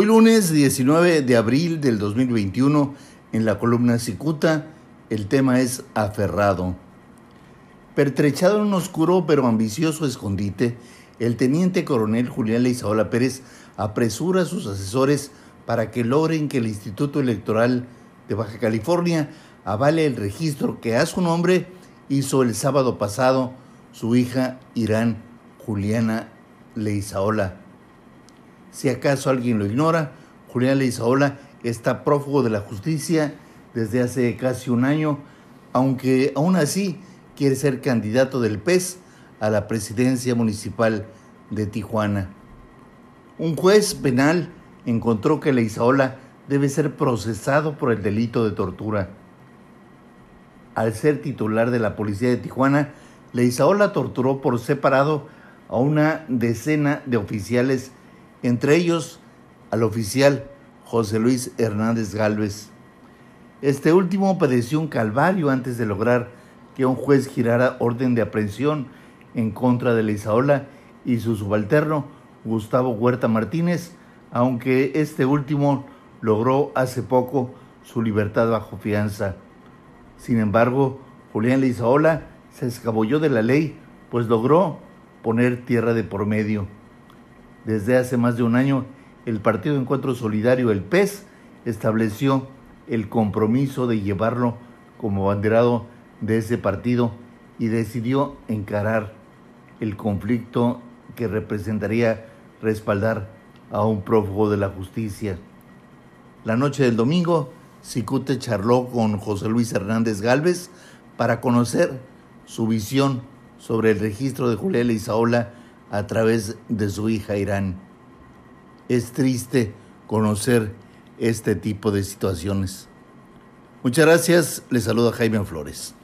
Hoy lunes 19 de abril del 2021, en la columna Cicuta, el tema es aferrado. Pertrechado en un oscuro pero ambicioso escondite, el teniente coronel Julián Leizaola Pérez apresura a sus asesores para que logren que el Instituto Electoral de Baja California avale el registro que a su nombre hizo el sábado pasado su hija Irán Juliana Leizaola. Si acaso alguien lo ignora, Julián Leizaola está prófugo de la justicia desde hace casi un año, aunque aún así quiere ser candidato del PES a la presidencia municipal de Tijuana. Un juez penal encontró que Leizaola debe ser procesado por el delito de tortura. Al ser titular de la policía de Tijuana, Leizaola torturó por separado a una decena de oficiales, entre ellos al oficial José Luis Hernández Galvez. Este último padeció un calvario antes de lograr que un juez girara orden de aprehensión en contra de Leizaola y su subalterno Gustavo Huerta Martínez, aunque este último logró hace poco su libertad bajo fianza. Sin embargo, Julián Leizaola se escabulló de la ley, pues logró poner tierra de por medio. Desde hace más de un año, el Partido Encuentro Solidario, el PES, estableció el compromiso de llevarlo como banderado de ese partido y decidió encarar el conflicto que representaría respaldar a un prófugo de la justicia. La noche del domingo, Cicute charló con José Luis Hernández Galvez para conocer su visión sobre el registro de Julián Isaola a través de su hija Irán. Es triste conocer este tipo de situaciones. Muchas gracias, le saluda Jaime Flores.